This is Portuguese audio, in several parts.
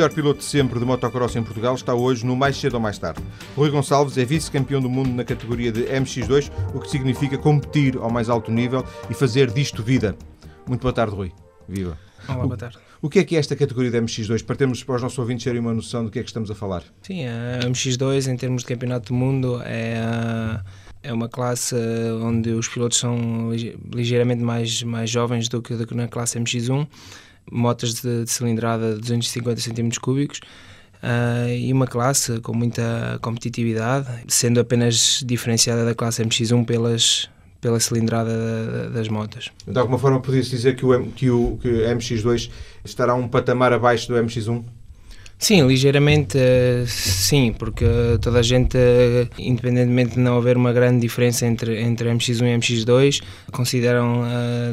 melhor piloto de sempre de motocross em Portugal está hoje no mais cedo ou mais tarde. Rui Gonçalves é vice-campeão do mundo na categoria de MX2, o que significa competir ao mais alto nível e fazer disto vida. Muito boa tarde, Rui. Viva. Olá, boa tarde. O que é que é esta categoria de MX2? Para termos para os nossos ouvintes terem uma noção do que é que estamos a falar. Sim, a MX2 em termos de campeonato do mundo é, é uma classe onde os pilotos são ligeiramente mais, mais jovens do que, do que na classe MX1 motas de, de cilindrada de 250 cm cúbicos uh, e uma classe com muita competitividade, sendo apenas diferenciada da classe MX1 pelas, pela cilindrada das motas. De alguma forma, podia-se dizer que o, que o que MX2 estará um patamar abaixo do MX1? Sim, ligeiramente sim, porque toda a gente, independentemente de não haver uma grande diferença entre, entre MX1 e MX2, consideram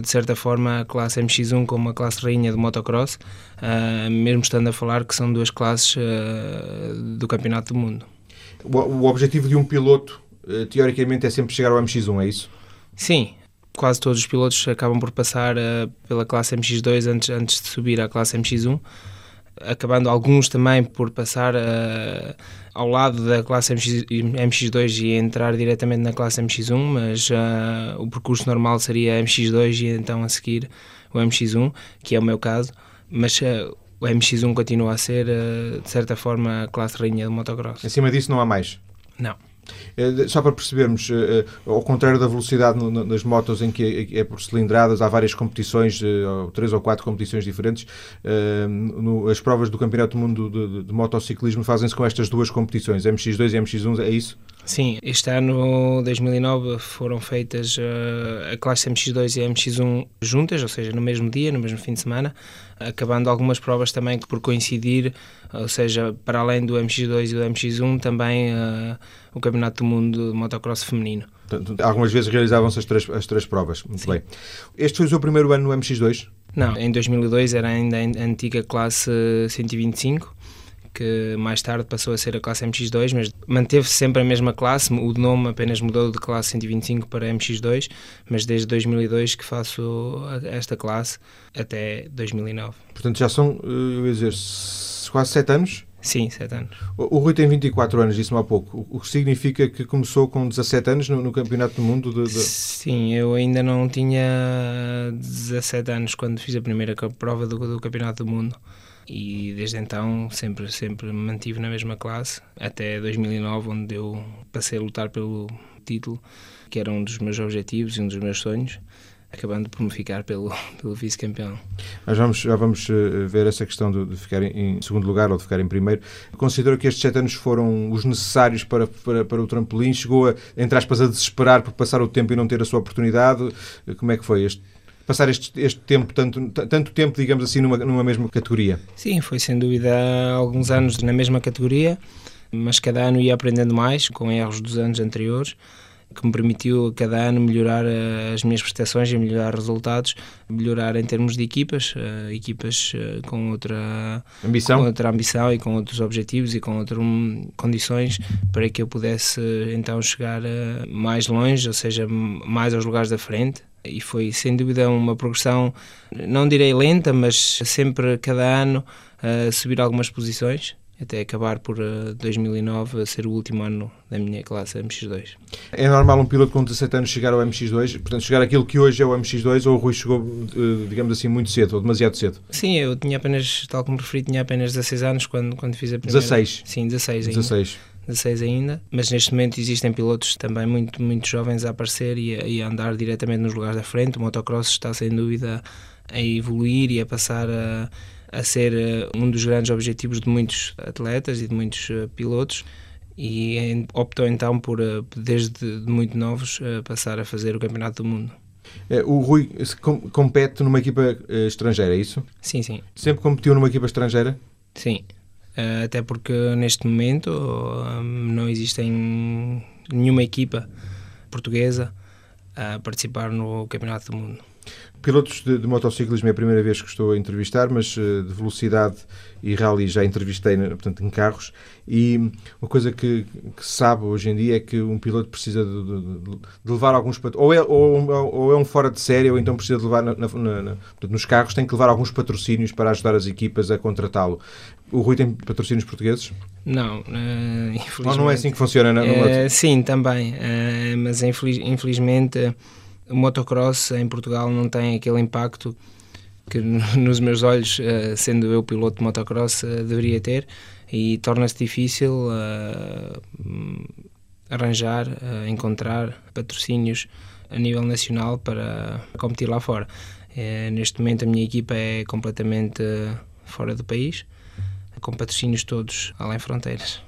de certa forma a classe MX1 como a classe rainha do motocross, mesmo estando a falar que são duas classes do Campeonato do Mundo. O objetivo de um piloto, teoricamente, é sempre chegar ao MX1, é isso? Sim, quase todos os pilotos acabam por passar pela classe MX2 antes, antes de subir à classe MX1 acabando alguns também por passar uh, ao lado da classe MX, MX2 e entrar diretamente na classe MX1, mas uh, o percurso normal seria MX2 e então a seguir o MX1, que é o meu caso, mas uh, o MX1 continua a ser, de certa forma, a classe rainha do motocross. Acima disso não há mais? Não. Eh, só para percebermos, eh, eh, ao contrário da velocidade nas motos em que é por cilindradas, há várias competições, três ou quatro competições diferentes, as provas do Campeonato do Mundo de, motociclismo fazem-se com estas duas competições, MX2 e MX1, é isso? Sim, este ano, 2009, foram feitas a classe MX2 e a MX1 juntas, ou seja, no mesmo dia, no mesmo fim de semana, acabando algumas provas também por coincidir, ou seja, para além do MX2 e do MX1, também uh, o Campeonato do Mundo de Motocross Feminino. Algumas vezes realizavam-se as três, as três provas. Muito Sim. bem. Este foi o seu primeiro ano no MX2? Não, em 2002 era ainda a antiga classe 125 que mais tarde passou a ser a classe MX2, mas manteve-se sempre a mesma classe, o nome apenas mudou de classe 125 para MX2, mas desde 2002 que faço esta classe até 2009. Portanto, já são, eh, eu ia dizer, quase 7 anos? Sim, 7 anos. O, Rui tem 24 anos, disse-me há pouco, o que significa que começou com 17 anos no, no Campeonato do Mundo? De, de... Sim, eu ainda não tinha 17 anos quando fiz a primeira prova do, do Campeonato do Mundo e desde então sempre sempre me mantive na mesma classe até 2009 onde eu passei a lutar pelo título que era um dos meus objetivos e um dos meus sonhos acabando por me ficar pelo, pelo vice-campeão. Mas vamos, já vamos eh, ver essa questão de, de, ficar em segundo lugar ou de ficar em primeiro. Considero que estes sete anos foram os necessários para, para, para o trampolim? Chegou, a, entre aspas, a desesperar por passar o tempo e não ter a sua oportunidade? Como é que foi este passar este, este tempo, tanto, tanto tempo, digamos assim, numa, numa mesma categoria? Sim, foi sem dúvida alguns anos na mesma categoria, mas cada ano ia aprendendo mais com erros dos anos anteriores que me permitiu cada ano melhorar eh, as minhas prestações e melhorar resultados, melhorar em termos de equipas, uh, equipas uh, com outra ambição. com outra ambição e com outros objetivos e com outras um, condições para que eu pudesse então chegar mais longe, ou seja, mais aos lugares da frente e foi sem dúvida uma progressão, não direi lenta, mas sempre cada ano a subir algumas posições até acabar por 2009 ser o último ano da minha classe MX2. É normal um piloto com 17 anos chegar ao MX2, portanto chegar aquilo que hoje é o MX2 ou o Rui chegou, eh, digamos assim, muito cedo ou demasiado cedo? Sim, eu tinha apenas, tal como referi, tinha apenas 16 anos quando, quando fiz a primeira... 16? Sim, 16 ainda. 16. 16 ainda, mas neste momento existem pilotos também muito, muito jovens a aparecer e a, e a andar diretamente nos lugares da frente. O motocross está sem dúvida a evoluir e a passar a, a ser eh, um dos grandes objetivos de muitos atletas e de muitos eh, pilotos e optou então por, eh, desde muito novos, passar a fazer o Campeonato do Mundo. O Rui compete numa equipa estrangeira, é isso? Sim, sim. Sempre competiu numa equipa estrangeira? Sim. Eh, até porque neste momento não existe nenhuma equipa portuguesa a participar no Campeonato do Mundo. pilotos de, de, motociclismo é a primeira vez que estou a entrevistar, mas uh, de velocidade e rally já entrevistei portanto, em carros. E uma coisa que, que se sabe hoje em dia é que um piloto precisa de, de, de levar alguns ou é, ou, ou, é um fora de série, ou então precisa de levar na, na, na, nos carros, tem que levar alguns patrocínios para ajudar as equipas a contratá-lo. O Rui tem patrocínios portugueses? Não, uh, infelizmente. Ou não é assim que funciona? Na, uh, sim, também, uh, mas infeliz, infelizmente o motocross em Portugal não tem aquele impacto que nos meus olhos, eh, sendo eu piloto de motocross, eh, deveria ter e torna-se difícil arranjar, encontrar patrocínios a nível nacional para competir lá fora. Neste momento a minha equipa é completamente fora do país, com patrocínios todos além fronteiras.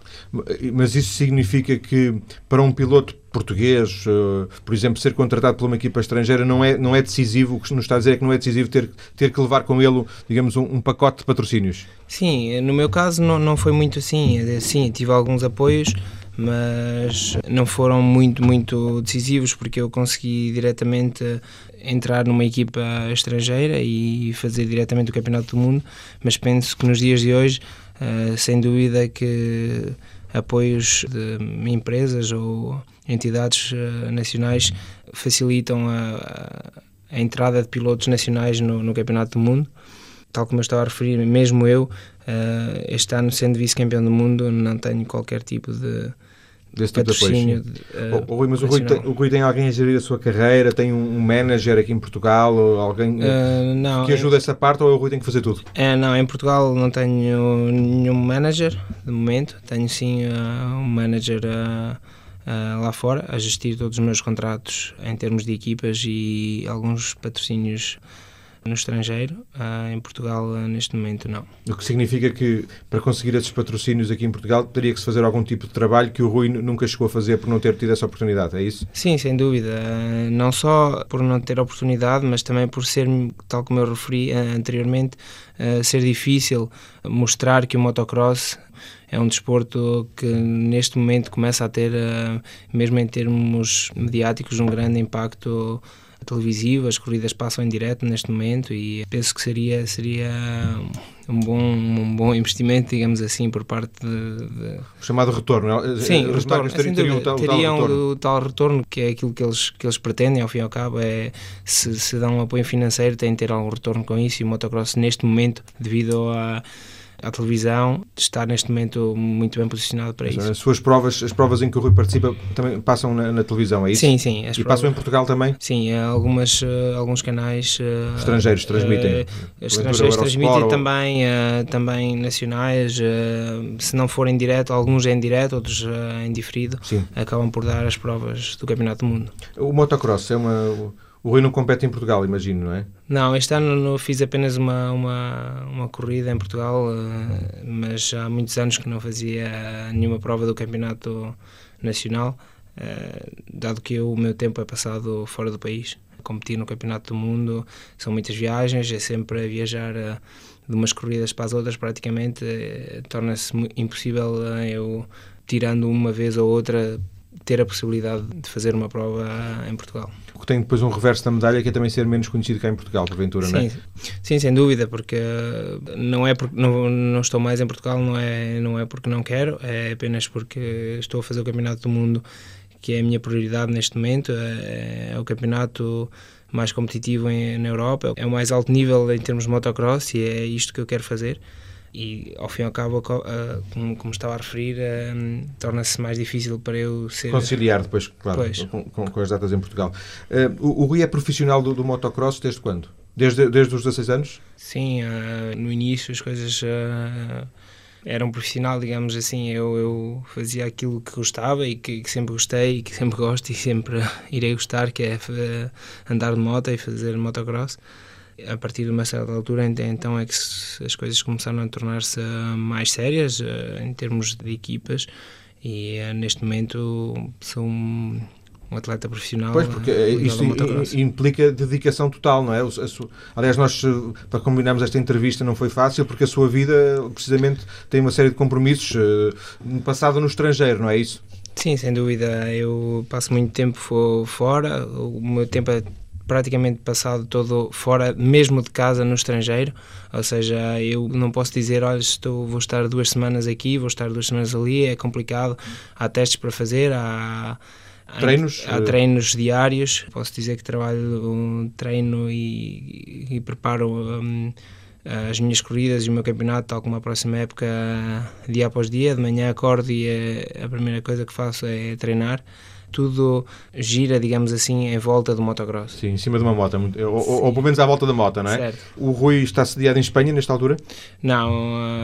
Mas isso significa que para um piloto português, eh, por exemplo, ser contratado por uma equipa estrangeira não é, não é decisivo, o que nos está a dizer é que não é decisivo ter, ter que levar com ele, digamos, um, um pacote de patrocínios? Sim, no meu caso não, não foi muito assim. Sim, tive alguns apoios, mas não foram muito, muito decisivos porque eu consegui diretamente entrar numa equipa estrangeira e fazer diretamente o Campeonato do Mundo, mas penso que nos dias de hoje, eh, sem dúvida que apoios de empresas ou entidades uh, nacionais facilitam a, a, entrada de pilotos nacionais no, no, Campeonato do Mundo. Tal como eu estava a referir, mesmo eu, este ano sendo vice-campeão do mundo, não tenho qualquer tipo de, desse tipo de apoio. Uh, oh, Rui, mas o Rui, tem, o Rui, tem, alguém a gerir a sua carreira? Tem um, um manager aqui em Portugal? Ou alguém uh, não, que ajuda essa parte ou o Rui tem que fazer tudo? É, não, em Portugal não tenho nenhum manager de momento. Tenho sim uh, um manager lá fora a gestir todos os meus contratos em termos de equipas e alguns patrocínios no estrangeiro. Uh, em Portugal, uh, neste momento, não. O que significa que, para conseguir esses patrocínios aqui em Portugal, teria que se fazer algum tipo de trabalho que o Rui nunca chegou a fazer por não ter tido essa oportunidade, é isso? Sim, sem dúvida. Uh, não só por não ter oportunidade, mas também por ser, tal como eu referi anteriormente, ser difícil mostrar que o motocross é um desporto que neste momento começa a ter, mesmo em termos mediáticos, um grande impacto televisivo, as corridas passam em direto neste momento e penso que seria, seria um bom, um bom investimento, digamos assim, por parte de... de... O chamado retorno. É? Sim, o retorno. Teriam, teriam, tal, teriam tal retorno. o tal retorno, que é aquilo que eles, que eles pretendem, ao fim e ao cabo, é se, se dão um apoio financeiro, têm de ter algum retorno com isso e o motocross neste momento, devido a à televisão, está neste momento muito bem posicionado para isso. As suas provas, as provas em que o Rui participa, também passam na, na televisão, é isso? Sim, sim. e provas, passam em Portugal também? Sim, algumas, uh, alguns canais... Uh, estrangeiros transmitem? Estrangeiros transmitem ou... também, também nacionais, se não forem direto, alguns em direto, outros em diferido, sim. acabam por dar as provas do Campeonato do Mundo. O motocross é uma o Rui não compete em Portugal, imagino, não é? Não, este ano fiz apenas uma, uma, uma corrida em Portugal, eh, mas há muitos anos que não fazia nenhuma prova do campeonato nacional, eh, dado que eu, o meu tempo é passado fora do país. Competir no campeonato do mundo são muitas viagens, é sempre a viajar eh, de umas corridas para as outras praticamente, torna-se impossível eu, tirando uma vez ou outra, ter a possibilidade de fazer uma prova em Portugal. Que tem depois um reverso da medalha que é também ser menos conhecido cá em Portugal, porventura, sim, não é? Sim, sem dúvida, porque não é porque não, não estou mais em Portugal, não é, não é porque não quero, é apenas porque estou a fazer o Campeonato do Mundo, que é a minha prioridade neste momento, é, é o campeonato mais competitivo em, na Europa, é o mais alto nível em termos de motocross e é isto que eu quero fazer e ao fim e ao cabo, uh, como, como, estava a referir, uh, torna-se mais difícil para eu ser... Conciliar depois, claro, com, com, com, as datas em Portugal. Uh, o, o Rui é profissional do, do, motocross desde quando? Desde, desde os 16 anos? Sim, no início as coisas eram profissional, digamos assim, eu, eu fazia aquilo que gostava e que, que, sempre gostei e que sempre gosto e sempre irei gostar, que é andar de moto e fazer motocross a partir de uma certa altura então é que as coisas começaram a tornar-se mais sérias eh, em termos de equipas e eh, neste momento sou um, um atleta profissional. Pois, porque isto implica dedicação total, não é? Aliás, nós, para combinarmos esta entrevista, não foi fácil, porque a sua vida, precisamente, tem uma série de compromissos, uh, passado no estrangeiro, não é isso? Sim, sem dúvida. Eu passo muito tempo fora, o meu tempo é praticamente passado todo fora, mesmo de casa, no estrangeiro. Ou seja, eu não posso dizer, olha, estou, vou estar duas semanas aqui, vou estar duas semanas ali, é complicado. Há testes para fazer, há Treinos? Há, há treinos diários. Posso dizer que trabalho um treino e, e preparo um, as minhas corridas e o meu campeonato, tal como a próxima época, dia após dia. De manhã acordo e a, a primeira coisa que faço é treinar tudo gira, digamos assim, em volta do motocross. Sim, em cima de uma moto, ou, ou, ou, pelo menos à volta da moto, não é? Certo. O Rui está sediado em Espanha nesta altura? Não,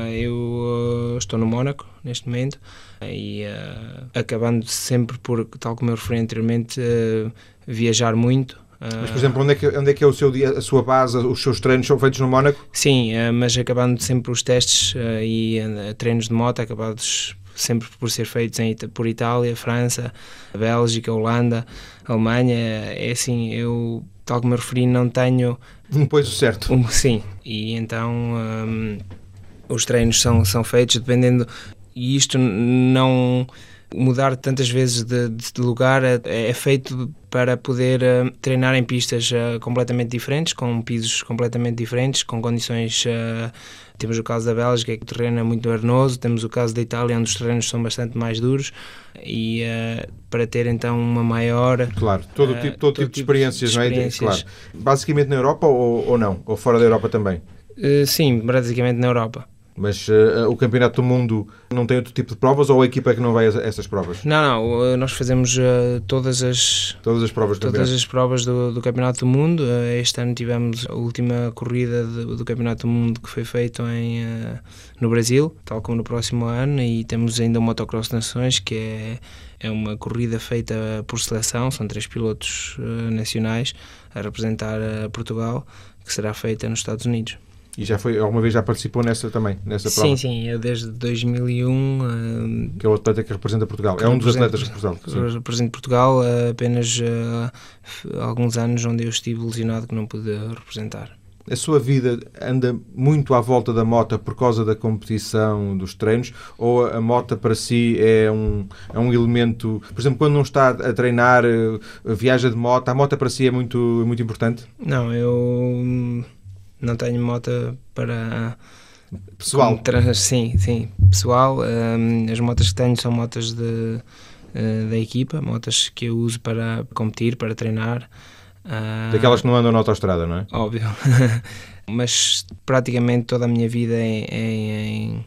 eh, eu eh, estou no Mónaco neste momento e uh, acabando sempre por, tal como eu referi anteriormente, uh, viajar muito. Mas, por exemplo, onde é que, onde é, que é o seu dia, a sua base, os seus treinos são feitos no Mónaco? Sim, mas acabando sempre os testes e treinos de moto, acabados sempre por ser feitos em, por Itália, França, Bélgica, Holanda, Alemanha. É assim, eu, tal como eu referi, não tenho. Um poiso certo. Um, sim, e então um, os treinos são, são feitos dependendo. E isto não mudar tantas vezes de, de lugar é, é, feito para poder uh, treinar em pistas uh, completamente diferentes, com pisos completamente diferentes, com condições. Uh, temos o caso da Bélgica, que o terreno é muito arenoso, temos o caso da Itália, onde os terrenos são bastante mais duros, e para ter então uma maior. Claro, todo, tipo, todo, todo tipo, de experiências, de experiências. não é? Claro. Basicamente na Europa ou, ou não? Ou fora da Europa também? sim, basicamente na Europa. Mas uh, o Campeonato do Mundo não tem outro tipo de provas ou a equipa é que não vai a essas provas? Não, não, nós fazemos uh, todas as todas as provas do todas as provas do, do Campeonato do Mundo. Uh, este ano tivemos a última corrida de, do Campeonato do Mundo que foi feito em no Brasil, tal como no próximo ano, e temos ainda o Motocross Nações que é é uma corrida feita por seleção, são três pilotos nacionais a representar Portugal, que será feita nos Estados Unidos. E já foi, alguma vez já participou nessa também, nessa prova? Sim, sim, eu desde 2001... Uh, que é o atleta que representa Portugal, é um dos atletas que representa Portugal. Representa Portugal, uh, apenas uh, alguns anos onde eu estive lesionado que não pude representar. A sua vida anda muito à volta da moto por causa da competição, dos treinos, ou a moto para si é um, é um elemento... Por exemplo, quando não está a treinar, viaja de moto, a moto para si é muito, muito importante? Não, eu não tenho moto para pessoal. sim, sim, pessoal. Um, as motas que tenho são motas de, uh, da equipa, motas que eu uso para competir, para treinar. Uh, Daquelas que não andam na autostrada, não é? Óbvio. Mas praticamente toda a minha vida é, é em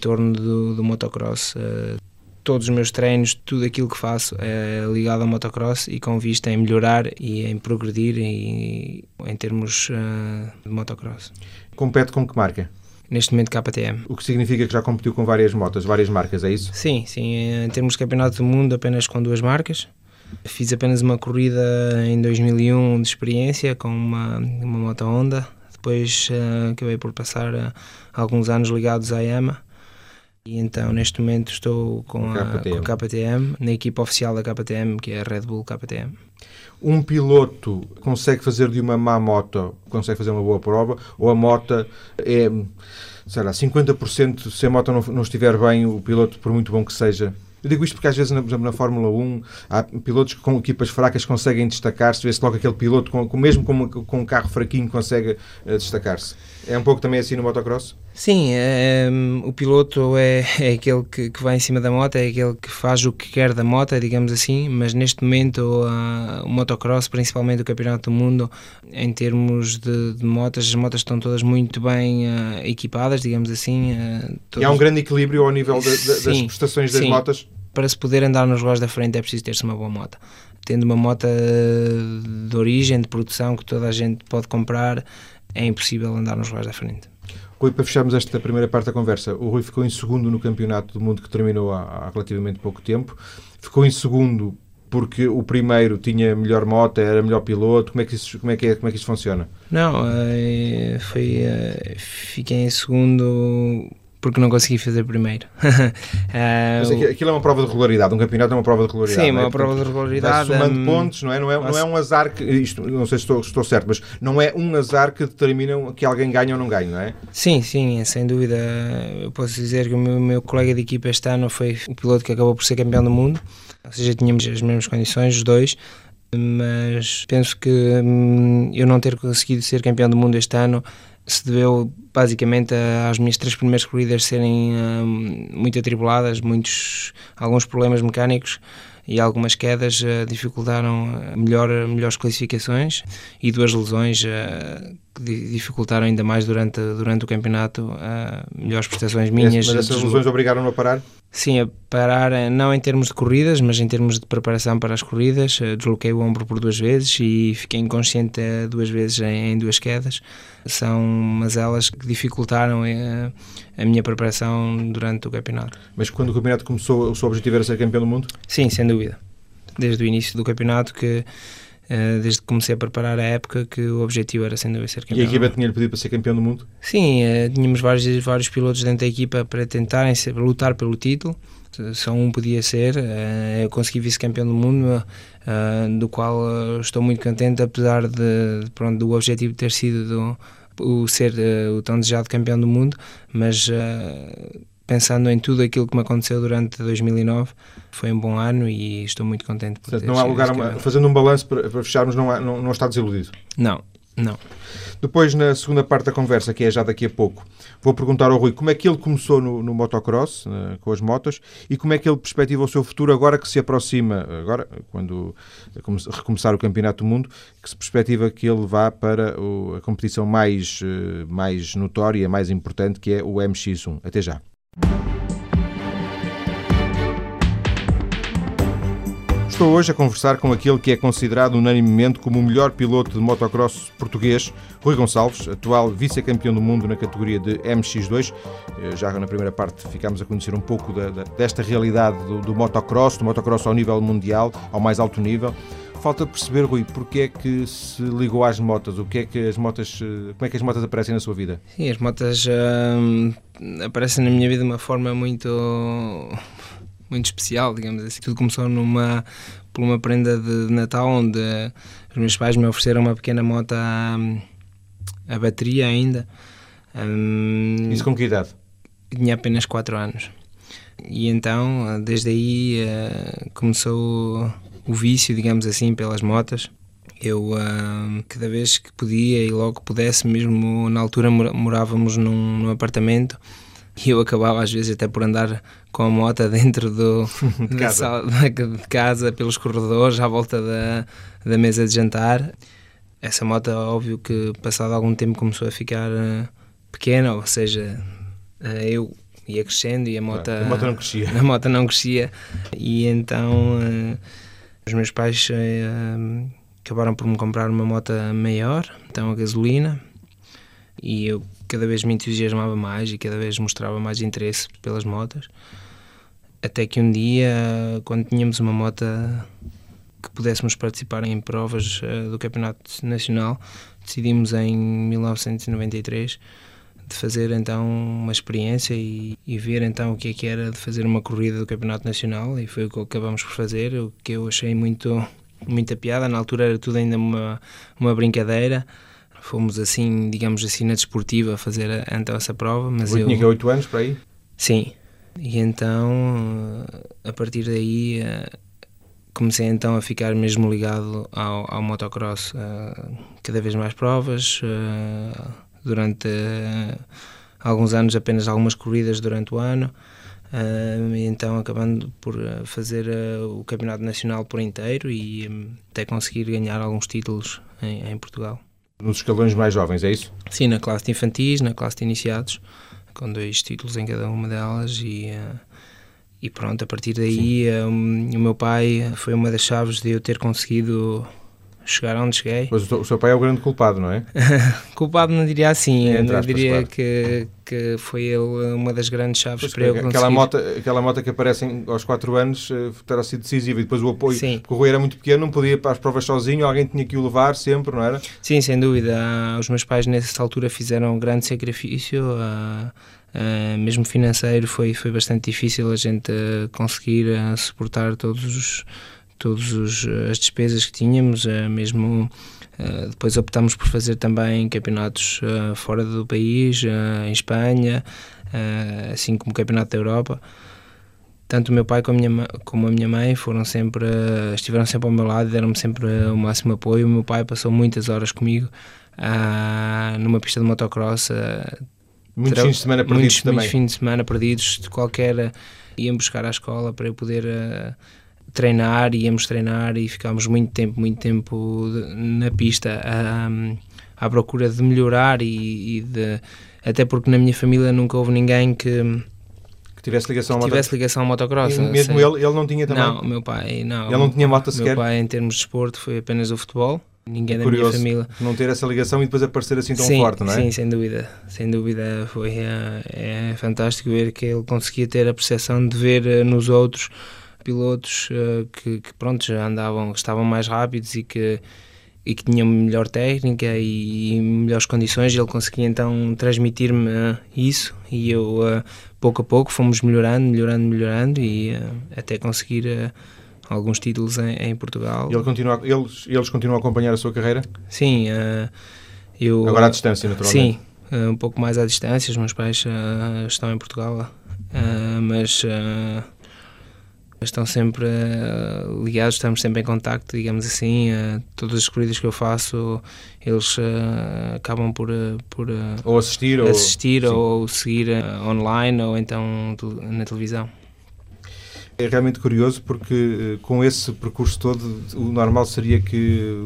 torno do, do motocross. Uh, todos os meus treinos, tudo aquilo que faço é ligado ao motocross e com vista em melhorar e em progredir e, em termos uh, de motocross. Compete com que marca? Neste momento KTM. O que significa que já competiu com várias motas, várias marcas, é isso? Sim, sim. Em termos de campeonato do mundo, apenas com duas marcas. Fiz apenas uma corrida em 2001 de experiência com uma, uma moto Honda. Depois uh, acabei por passar uh, alguns anos ligados à Yamaha e então, neste momento, estou com a, KTM. com a KTM, na equipa oficial da KTM, que é a Red Bull KTM. Um piloto consegue fazer de uma má moto, consegue fazer uma boa prova, ou a moto é, sei lá, 50% se a moto não, não estiver bem, o piloto, por muito bom que seja, eu digo isto porque às vezes, por exemplo, na Fórmula 1, há pilotos com equipas fracas conseguem destacar-se, vê-se logo aquele piloto, com, mesmo com, com um carro fraquinho, consegue uh, destacar-se. É um pouco também assim no motocross? Sim, é, o piloto é, é aquele que, que vai em cima da moto, é aquele que faz o que quer da moto, digamos assim, mas neste momento uh, o motocross, principalmente o Campeonato do Mundo, em termos de, de motas, as motas estão todas muito bem uh, equipadas, digamos assim. Uh, todos... E há um grande equilíbrio ao nível de, de, das prestações das sim. motas? Para se poder andar nos lugares da frente é preciso ter-se uma boa moto. Tendo uma moto de origem, de produção, que toda a gente pode comprar, é impossível andar nos lugares da frente. Rui, para fecharmos esta primeira parte da conversa, o Rui ficou em segundo no Campeonato do Mundo que terminou há, há relativamente pouco tempo. Ficou em segundo porque o primeiro tinha melhor moto, era melhor piloto? Como é que isso, como é que é, como é que isso funciona? Não, eh, foi, eh, fiquei em segundo porque não consegui fazer primeiro. uh, Mas aquilo é uma prova de regularidade, um campeonato é uma prova de regularidade. Sim, é? uma prova de regularidade. somando um, pontos, não é? Não é, não é um azar que, isto, não sei se estou, estou certo, mas não é um azar que determina que alguém ganha ou não ganha, não é? Sim, sim, sem dúvida. Eu posso dizer que o meu, meu colega de equipa este ano foi o piloto que acabou por ser campeão do mundo, ou seja, tínhamos as mesmas condições, os dois, mas penso que hum, eu não ter conseguido ser campeão do mundo este ano se deveu basicamente às minhas três primeiras corridas serem hum, muito atribuladas, muitos, alguns problemas mecânicos e algumas quedas uh, dificultaram eh, melhor, melhores classificações e duas lesões uh, que dificultaram ainda mais durante, durante o campeonato uh, melhores prestações minhas. Mas essas lesões obrigaram-no a parar? Sim, a parar, não em termos de corridas, mas em termos de preparação para as corridas. Desloquei o ombro por duas vezes e fiquei inconsciente duas vezes em, em duas quedas. São umas elas que dificultaram a, a minha preparação durante o campeonato. Mas quando o campeonato começou, o seu objetivo era ser campeão do mundo? Sim, sem dúvida. Desde o início do campeonato que desde que comecei a preparar a época, que o objetivo era sem dúvida ser campeão. E a equipa tinha-lhe pedido para ser campeão do mundo? Sim, uh, tínhamos vários, vários pilotos dentro da equipa para tentarem ser, lutar pelo título, só um podia ser. Uh, eu consegui vice-campeão do mundo, do qual estou muito contente, apesar de, pronto, do objetivo ter sido do, o ser o tão desejado campeão do mundo, mas pensando em tudo aquilo que me aconteceu durante 2009, foi um bom ano e estou muito contente por Portanto, não há lugar, fazendo um balanço para, para fecharmos, não, há, não, não está desiludido? Não, não. Depois, na segunda parte da conversa, que é já daqui a pouco, vou perguntar ao Rui como é que ele começou no, no motocross, uh, com as motos, e como é que ele perspectiva o seu futuro agora que se aproxima, agora, quando recomeçar o Campeonato do Mundo, que se perspectiva que ele vá para o, a competição mais, uh, mais notória, mais importante, que é o MX1. Até já. Estou hoje a conversar com aquele que é considerado unanimemente como o melhor piloto de motocross português, Rui Gonçalves, atual vice-campeão do mundo na categoria de MX2. Eh, já na primeira parte ficámos a conhecer um pouco da, da, desta realidade do, do motocross, do motocross ao nível mundial, ao mais alto nível. Falta perceber, Rui, porque é que se ligou às motas? O que é que as motas, eh, como é que as motas aparecem na sua vida? Sim, as motas hum, aparecem na minha vida de uma forma muito muito especial, digamos assim. Tudo começou numa por uma prenda de Natal onde os meus pais me ofereceram uma pequena moto a, a bateria ainda. Hum, Isso com que idade? Tinha apenas 4 anos. E então, desde aí, uh, começou o vício, digamos assim, pelas motas. Eu, uh, cada vez que podia e logo pudesse, mesmo na altura morávamos num, num, apartamento e eu acabava às vezes até por andar com a moto dentro do, de, casa. Sala, de casa, pelos corredores, à volta da, da mesa de jantar. Essa moto, óbvio que passado algum tempo começou a ficar uh, pequena, ou seja, uh, eu ia crescendo e a moto, a moto não crescia. A moto não crescia e então uh, os meus pais uh, acabaram por me comprar uma moto maior, então a gasolina, e eu cada vez me entusiasmava mais e cada vez mostrava mais interesse pelas motas. Até que um dia, quando tínhamos uma moto que pudéssemos participar em provas uh, do Campeonato Nacional, decidimos em 1993 de fazer então uma experiência e, e, ver então o que é que era de fazer uma corrida do Campeonato Nacional e foi o que acabamos por fazer, o que eu achei muito muita piada, na altura era tudo ainda uma, uma brincadeira fomos assim, digamos assim, na desportiva a fazer então essa prova. Mas eu, tinha que 8 anos para aí? Sim, e então a partir daí comecei então a ficar mesmo ligado ao, ao motocross, cada vez mais provas, durante uh, alguns anos apenas algumas corridas durante o ano uh, e então acabando por eh, fazer uh, o campeonato nacional por inteiro e um, até conseguir ganhar alguns títulos em, em, Portugal. Nos escalões mais jovens, é isso? Sim, na classe de infantis, na classe de iniciados, com dois títulos em cada uma delas e e pronto, a partir daí um, o meu pai foi uma das chaves de eu ter conseguido chegar onde cheguei. Mas o seu pai é o grande culpado, não é? culpado não diria assim, eu diria claro. que, que foi ele uma das grandes chaves pois para eu conseguir. Aquela moto, aquela moto que aparece aos 4 anos eh, terá sido decisiva e depois o apoio, Sim. porque o Rui era muito pequeno, não podia ir para as provas sozinho, alguém tinha que o levar sempre, não era? Sim, sem dúvida. Os meus pais nessa altura fizeram um grande sacrifício, uh, uh, mesmo financeiro foi, foi bastante difícil a gente uh, conseguir suportar todos os todas as despesas que tínhamos, eh, mesmo eh, depois optámos por fazer também campeonatos fora do país, em Espanha, assim como o Campeonato da Europa. tanto o meu pai como a minha, como a minha mãe foram sempre, estiveram sempre ao meu lado, deram-me sempre o máximo apoio. O meu pai passou muitas horas comigo uh, numa pista de motocross. Uh, muitos fins de semana perdidos muitos, também. Muitos fins de semana perdidos, de qualquer. Iam buscar à escola para eu poder uh, treinar, íamos treinar e ficámos muito tempo, muito tempo na pista à procura de melhorar e, e de. Até porque na minha família nunca houve ninguém que que tivesse ligação que ao tivesse ligação ao motocross. E mesmo ele, ele não tinha também? Não, meu pai não. Ele não tinha moto sequer? Meu pai, em termos de esporte, foi apenas o futebol. Ninguém é da curioso, minha família. Não ter essa ligação e depois aparecer assim tão sim, forte, não é? Sim, sem dúvida. Sem dúvida. Foi é, é fantástico ver que ele conseguia ter a percepção de ver eh, nos outros pilotos uh, que, que, pronto, já andavam, estavam mais rápidos e que e que tinham melhor técnica e, e melhores condições, ele conseguia então transmitir-me uh, isso e eu uh, pouco a pouco fomos melhorando, melhorando, melhorando e uh, até conseguir alguns títulos em, em Portugal. Ele continua, eles, eles continuam a acompanhar a sua carreira? Sim, eu... Agora à distância, naturalmente? Sim, um pouco mais à distância, os meus pais estão em Portugal, mas estão sempre uh, ligados, estamos sempre em contacto, digamos assim. Uh, todas as corridas que eu faço, eles uh, acabam por, por ou assistir, assistir ou, ou seguir online ou então na televisão. É realmente curioso porque eh, com esse percurso todo o normal seria que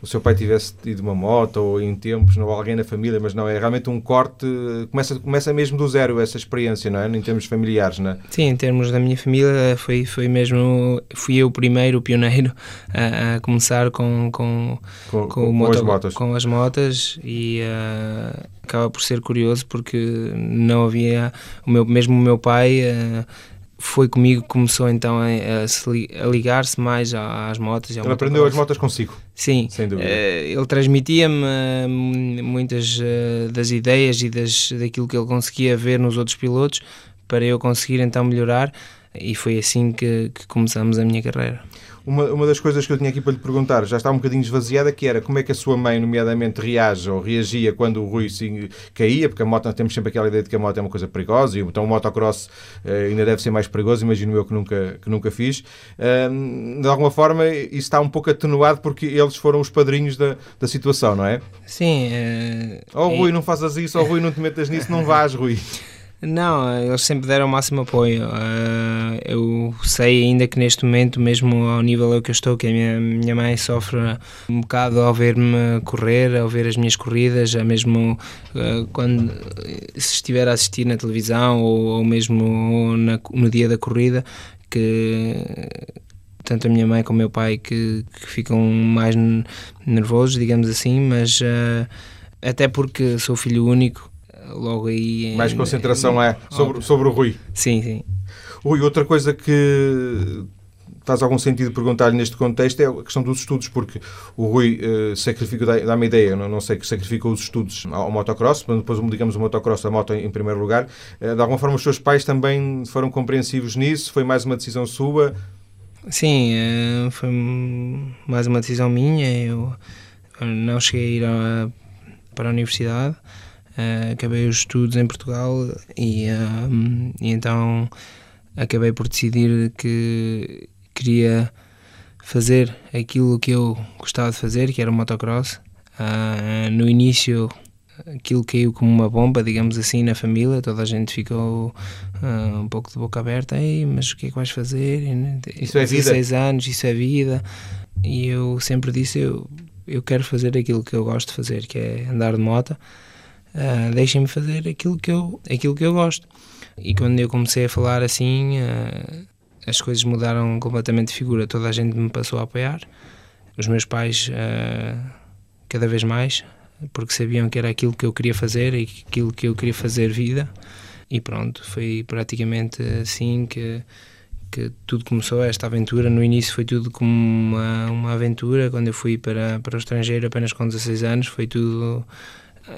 o seu pai tivesse tido uma moto ou em tempos, ou alguém na família, mas não, é realmente um corte, começa, começa mesmo do zero essa experiência, não é? Em termos familiares, não é? Sim, em termos da minha família foi, foi mesmo, fui eu o primeiro, o pioneiro a, a começar com, com, com, com, com moto, as motas. Com as motas e uh, acaba por ser curioso porque não havia, o meu, mesmo o meu pai... Uh, foi comigo que começou então a, a, ligar-se mais às motas. Ele aprendeu as motas consigo? Sim, sem dúvida. Eh, ele transmitia-me eh, muitas eh, das ideias e das, daquilo que ele conseguia ver nos outros pilotos para eu conseguir então melhorar e foi assim que, que começamos a minha carreira. Uma, uma das coisas que eu tinha aqui para lhe perguntar, já está um bocadinho esvaziada, que era como é que a sua mãe, nomeadamente, reage ou reagia quando o Rui se caía, porque a moto, nós temos sempre aquela ideia de que a moto é uma coisa perigosa, e então o motocross uh, ainda deve ser mais perigoso, imagino eu que nunca, que nunca fiz. De alguma forma, isso está um pouco atenuado porque eles foram os padrinhos da, da situação, não é? Sim. Uh, oh Rui, não fazes isso, oh Rui, não te metas nisso, não vás, Rui. Não, eles sempre deram o máximo apoio. Uh, eu sei ainda que neste momento, mesmo ao nível que eu estou, que a minha, minha mãe sofre um bocado ao ver-me correr, ao ver as minhas corridas, já mesmo uh, quando se estiver a assistir na televisão ou, ou mesmo na, no dia da corrida, que tanto a minha mãe como o meu pai que, que ficam mais nervosos, digamos assim, mas uh, até porque sou filho único logo aí. Mais concentração é sobre, sobre o Rui. Sim, sim. Rui, outra coisa que faz algum sentido perguntar-lhe neste contexto é a questão dos estudos, porque o Rui uh, sacrificou, dá-me ideia, não, não sei, que sacrificou os estudos ao motocross, depois, digamos, o motocross, a moto em, em primeiro lugar. Uh, de alguma forma, os seus pais também foram compreensivos nisso? Foi mais uma decisão sua? Sim, uh, foi mais uma decisão minha. Eu não cheguei a ir a, para a universidade. Uh, acabei os estudos em Portugal e, uh, e, então acabei por decidir que queria fazer aquilo que eu gostava de fazer, que era o motocross. Uh, no início aquilo caiu como uma bomba, digamos assim, na família, toda a gente ficou um pouco de boca aberta, Ei, mas o que é que vais fazer? Isso é vida? 16 anos, isso é vida. E eu sempre disse, eu, eu quero fazer aquilo que eu gosto de fazer, que é andar de moto uh, deixem-me fazer aquilo que, eu, aquilo que eu gosto. E quando eu comecei a falar assim, uh, as coisas mudaram completamente de figura. Toda a gente me passou a apoiar, os meus pais uh, cada vez mais, porque sabiam que era aquilo que eu queria fazer e aquilo que eu queria fazer vida. E pronto, foi praticamente assim que, que tudo começou, esta aventura. No início foi tudo como uma, uma aventura. Quando eu fui para, para o estrangeiro apenas com 16 anos, foi tudo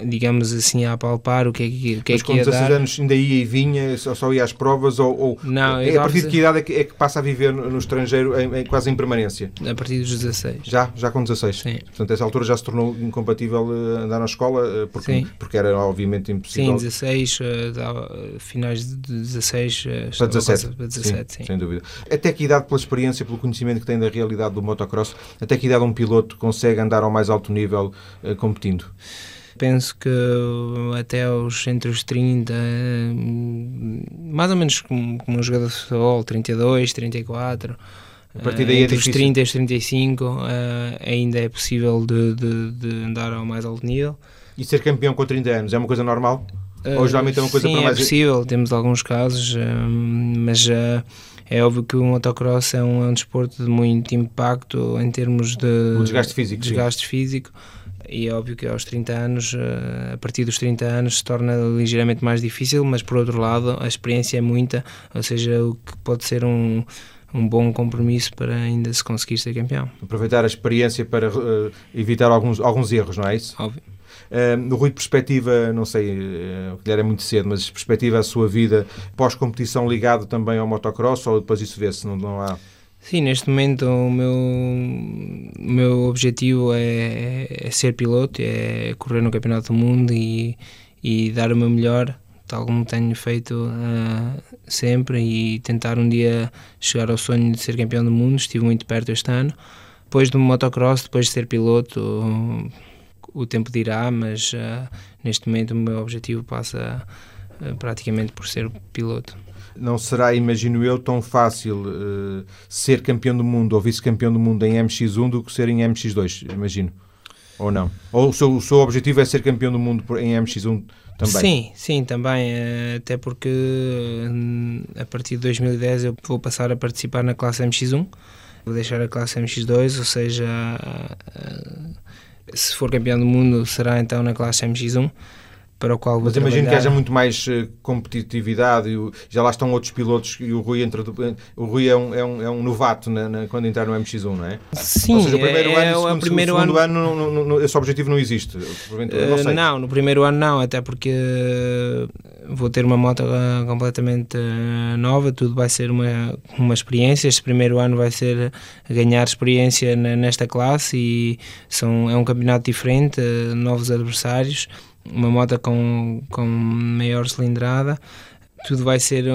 digamos assim, a apalpar o que é que, o que, Mas é com que ia 16 dar. anos ainda ia e vinha, só, só ia às provas ou, ou Não, é, a partir de que idade é que, é que passa a viver no, estrangeiro em- em- quase em permanência? A partir dos 16. Já, já com 16. Sim. Portanto, essa altura já se tornou incompatível eh, andar na escola, eh, porque, Sim. porque era obviamente impossível. Sim, 16, eh, dava, finais de 16 eh, Para estava 17. quase para 17, sim. Sem dúvida. Até que idade, pela experiência, pelo conhecimento que tem da realidade do motocross, até que idade um piloto consegue andar ao mais alto nível competindo? Penso que até aos, entre os 30, eh, mais ou menos como, como um jogador de futebol, 32, 34. A partir daí é entre os difícil. 30 e os 35 eh, ainda é possível de, de, de andar ao mais alto nível. E ser campeão com 30 anos é uma coisa normal? Ou geralmente é uma coisa Sim, para mais- é possível, temos alguns casos, eh, mas eh, é óbvio que o motocross é um, é um desporto de muito impacto em termos de O desgaste físico, sim. desgaste físico e é óbvio que aos 30 anos, eh, a partir dos 30 anos se torna ligeiramente mais difícil, mas por outro lado a experiência é muita, ou seja, o que pode ser um, um bom compromisso para ainda se conseguir ser campeão, Aproveitar a experiência para eh, evitar alguns, alguns erros, não é isso? óbvio. Uh, no Rui, perspectiva, não sei, uh, calhar é muito cedo, mas perspectiva a sua vida pós-competição ligado também ao motocross ou depois isso vê-se? Não, não há. Sim, neste momento o meu, o meu objetivo é, é ser piloto, é correr no Campeonato do Mundo e, e dar o meu melhor, tal como tenho feito ah, sempre, e tentar um dia chegar ao sonho de ser campeão do mundo. Estive muito perto este ano. Depois do motocross, depois de ser piloto, o, tempo dirá, mas ah, neste momento o meu objetivo passa ah, praticamente por ser piloto. Não será, imagino eu, tão fácil uh, ser campeão do mundo ou vice-campeão do mundo em MX1 do que ser em MX2, imagino. Ou não? Ou o seu, o seu objetivo é ser campeão do mundo em MX1 também? Sim, sim, também. eh, Até porque hum, a partir de 2010 eu vou passar a participar na classe MX1. Vou deixar a classe MX2, ou seja, eh, se for campeão do mundo será então na classe MX1, para o qual Mas imagino que haja muito mais eh, competitividade e já lá estão outros pilotos e o Rui, entra, o Rui é, um, é, um, é um novato na- na- quando entrar no MX1, não é? Sim, Ou seja, o primeiro é, ano é o segundo, primeiro o segundo ano ano, não- não- não- esse objetivo não existe. Não Eh, sei. não, no primeiro ano não, até porque eh, vou ter uma moto completamente nova, tudo vai ser uma, uma experiência. Este primeiro ano vai ser ganhar experiência nesta classe e são, é um campeonato diferente, novos adversários, uma moto com, com maior cilindrada. Tudo vai ser eh,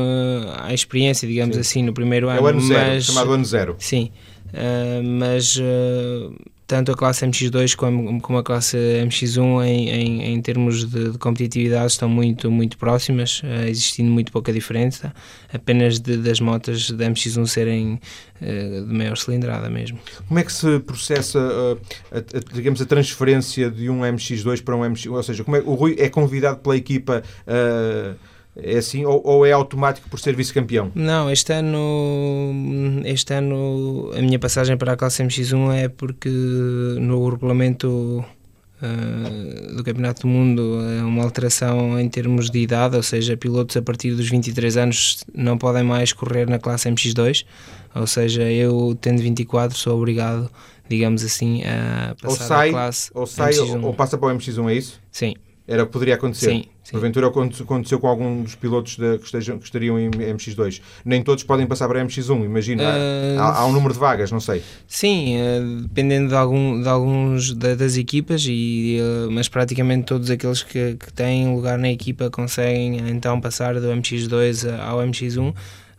a experiência, digamos Sim. assim, no primeiro ano. É o ano zero, mas- chamado ano zero. Sim, eh, mas eh, tanto a classe MX2 como, como a classe MX1 em, em, em termos de, de competitividade estão muito, muito próximas, eh, existindo muito pouca diferença, apenas de, das motas da MX1 serem eh, de maior cilindrada mesmo. Como é que se processa, uh, a, a- digamos, a transferência de um MX2 para um MX1? Ou seja, como é, o Rui é convidado pela equipa, uh, é assim, ou, ou é automático por ser vice-campeão? Não, este ano, este ano a minha passagem para a classe MX1 é porque no regulamento eh, do Campeonato do Mundo é uma alteração em termos de idade, ou seja, pilotos a partir dos 23 anos não podem mais correr na classe MX2, ou seja, eu tendo 24 sou obrigado, digamos assim, a Ou passar sai, à classe ou, sai MX1. ou, ou passa para o MX1, é isso? Sim, Era poderia acontecer. sim, sim. Porventura aconte- aconteceu com algum dos pilotos da- que, estejam, que estariam em MX2. Nem todos podem passar para MX1, imagina. Eh, há, há um número de vagas, não sei. Sim, eh, dependendo de, algum, de alguns da- das equipas, e, eh, mas praticamente todos aqueles que, que têm lugar na equipa conseguem então passar do MX2 ao MX1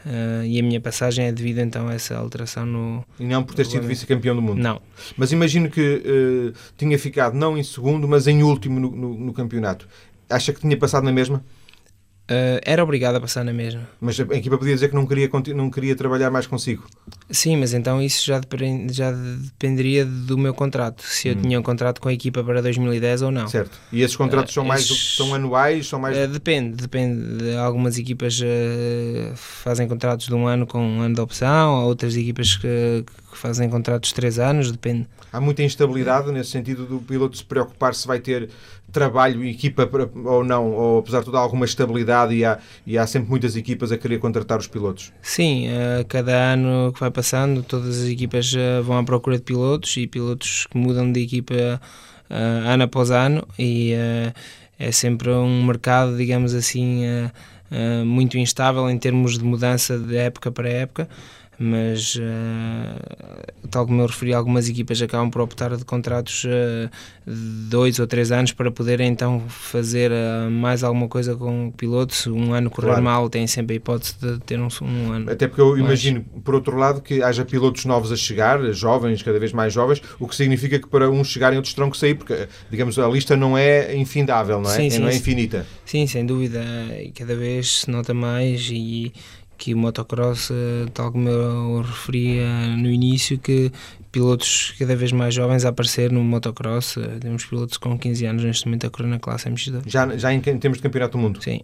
eh, e a minha passagem é devido então a essa alteração no... E não por ter sido vice-campeão do mundo. Não, Mas imagino que eh, tinha ficado não em segundo, mas em último no, no- no campeonato. Acha que tinha passado na mesma? Eh, era obrigado a passar na mesma. Mas a equipa podia dizer que não queria, não queria trabalhar mais consigo. Sim, mas então isso já, depre- já dependeria do meu contrato, se eu Hum. tinha um contrato com a equipa para 2010 ou não. Certo. E esses contratos Eh, são mais esses- são anuais, são mais Eh, depende, depende. De algumas equipas fazem contratos de um ano com um ano de opção, outras equipas que, que fazem contratos de três anos, depende. há muita instabilidade nesse sentido do piloto se preocupar se vai ter trabalho e equipa para- ou não, ou apesar de tudo há alguma estabilidade e há, e há sempre muitas equipas a querer contratar os pilotos. Sim, eh, cada ano que vai passando, todas as equipas eh, vão à procura de pilotos e pilotos que mudam de equipa ano após ano e é sempre um mercado, digamos assim, muito instável em termos de mudança de época para época mas uh, tal como eu referi, algumas equipas acabam por optar de contratos uh, de dois ou três anos para poderem então fazer uh, mais alguma coisa com o piloto. Se um ano correr claro. mal, tem sempre a hipótese de ter um, um ano. Até porque eu mais. imagino, por outro lado, que haja pilotos novos a chegar, jovens, cada vez mais jovens, o que significa que para uns chegarem outros terão que sair, porque, digamos, a lista não é infindável, não é? Sim, sim, não é infinita. Sim, sem dúvida. E cada vez se nota mais e que o motocross, eh, tal como eu referia no início, que pilotos cada vez mais jovens a aparecer no motocross. Eh, temos pilotos com 15 anos neste momento a correr na classe MX2. Já, já em, termos de campeonato do mundo? Sim.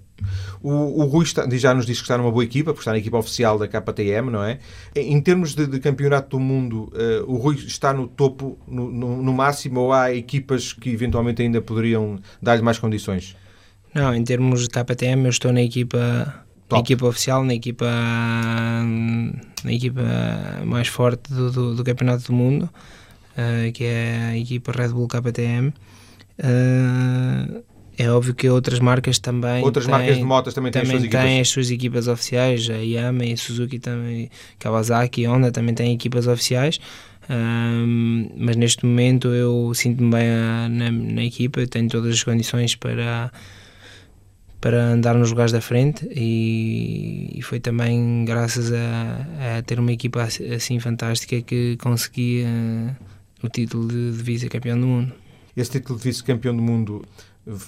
O, o Rui está, já nos disse que está numa boa equipa, porque está na equipa oficial da KTM, não é? Em termos de, de campeonato do mundo, uh, o Rui está no topo, no, no, no máximo, ou há equipas que eventualmente ainda poderiam dar-lhe mais condições? Não, em termos de KTM, eu estou na equipa Top. na equipa oficial, na equipa, na equipa mais forte do, do, do Campeonato do Mundo, uh, que é a equipa Red Bull KTM. Uh, eh, é óbvio que outras marcas também. Outras têm, marcas de motas também, têm, também as suas equipas. têm as suas equipas oficiais, a Yama e a Suzuki também, Kawasaki e Honda também têm equipas oficiais. Um, mas neste momento eu sinto-me bem na, na equipa, tenho todas as condições para para andar nos lugares da frente e, e foi também graças a, a, ter uma equipa assim fantástica que consegui uh, o título de, de vice-campeão do mundo. Esse título de vice-campeão do mundo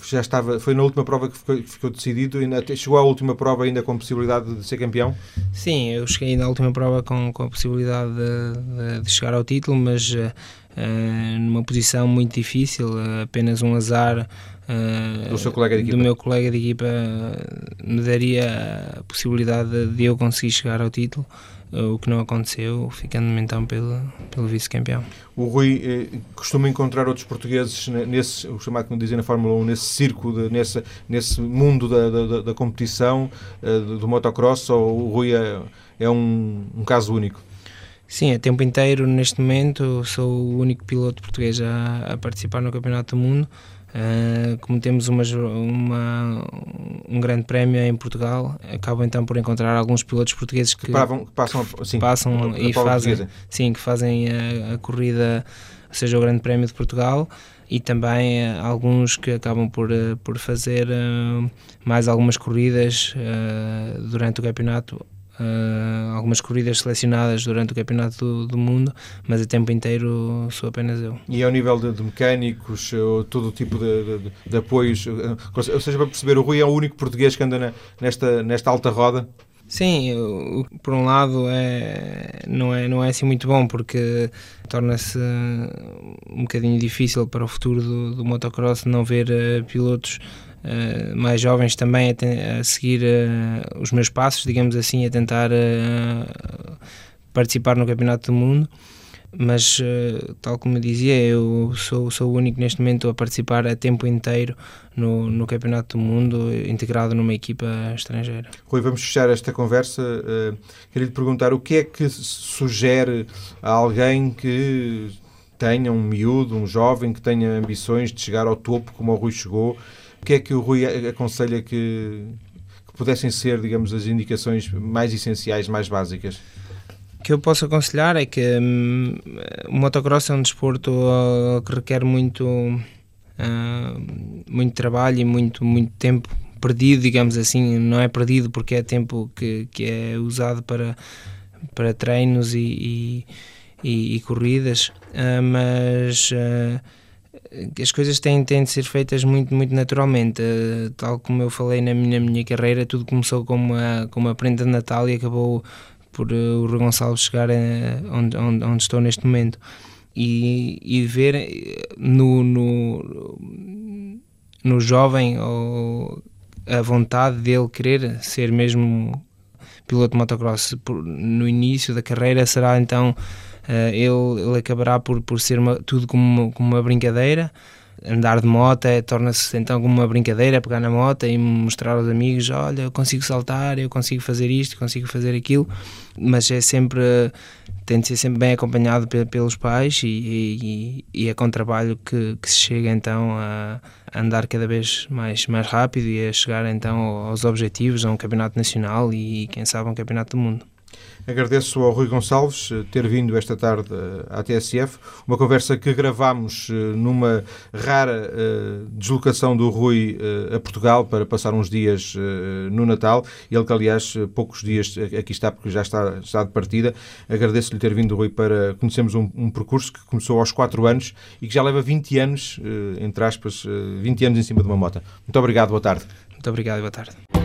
já estava, foi na última prova que ficou, que ficou decidido, ainda, chegou à última prova ainda com possibilidade de ser campeão? Sim, eu cheguei na última prova com, com a possibilidade de, de chegar ao título, mas uh, numa posição muito difícil, apenas um azar uh, do, seu colega de equipa. do meu colega de equipa me daria a possibilidade de eu conseguir chegar ao título o que não aconteceu, ficando então pelo, pelo vice-campeão. O Rui eh, costuma encontrar outros portugueses nesse, o chamado, como dizia na Fórmula 1, nesse circo, de, nesse, nesse mundo da, da, da competição, eh, do, do motocross, ou o Rui é, é um, um caso único? Sim, a tempo inteiro, neste momento, sou o único piloto português a, a participar no Campeonato do Mundo. Uh, como temos uma, uma, um grande prémio em Portugal, acabo então por encontrar alguns pilotos portugueses que, que, que passam, sim, passam e fazem, sim, que fazem a, a, corrida, ou seja, o Grande Prémio de Portugal e também uh, alguns que acabam por, uh, por fazer mais algumas corridas durante o campeonato uh, algumas corridas selecionadas durante o Campeonato do, do, Mundo, mas a tempo inteiro sou apenas eu. E ao nível de, de mecânicos, ou todo o tipo de, de, de, apoios, ou seja, para perceber, o Rui é o único português que anda na, nesta, nesta alta roda? Sim, por um lado é, não, é, não é assim muito bom porque torna-se um bocadinho difícil para o futuro do, do motocross não ver uh, pilotos uh, mais jovens também a, a seguir uh, os meus passos, digamos assim, a tentar uh, participar no Campeonato do Mundo. Mas, tal como eu dizia, eu sou, sou o único neste momento a participar a tempo inteiro no, no Campeonato do Mundo, integrado numa equipa estrangeira. Rui, vamos fechar esta conversa. queria lhe perguntar o que é que sugere a alguém que tenha um miúdo, um jovem que tenha ambições de chegar ao topo, como o Rui chegou, o que é que o Rui aconselha que, que pudessem ser, digamos, as indicações mais essenciais, mais básicas? O que eu posso aconselhar é que hum, o motocross é um desporto uh, que requer muito, uh, muito trabalho e muito, muito tempo perdido, digamos assim. Não é perdido porque é tempo que, que é usado para, para treinos e, e, e, e corridas, uh, mas uh, as coisas têm, têm de ser feitas muito, muito naturalmente. Uh, tal como eu falei na minha, minha carreira, tudo começou com uma, com uma prenda de Natal e acabou por uh, o Rui Gonçalves chegar a, onde, onde, onde, estou neste momento. E, e ver no, no, no jovem ou a vontade dele querer ser mesmo piloto de motocross por, no início da carreira será então uh, ele, ele acabará por, por ser uma, tudo como uma, como uma brincadeira, andar de moto é, torna-se então uma brincadeira, pegar na moto e mostrar aos amigos, olha, eu consigo saltar, eu consigo fazer isto, consigo fazer aquilo, mas é sempre, tem de ser sempre bem acompanhado pelos pais e, e, e é com trabalho que, que, se chega então a andar cada vez mais, mais rápido e a chegar então aos objetivos, a um campeonato nacional e quem sabe um campeonato do mundo. Agradeço ao Rui Gonçalves eh, ter vindo esta tarde eh, à TSF, uma conversa que gravámos eh, numa rara deslocação do Rui a Portugal para passar uns dias no Natal. Ele que, aliás, poucos dias aqui está porque já está, está de partida. Agradeço-lhe ter vindo, Rui, para conhecermos um, um, percurso que começou aos 4 anos e que já leva 20 anos, entre aspas, 20 anos em cima de uma moto. Muito obrigado, boa tarde. Muito obrigado, boa tarde.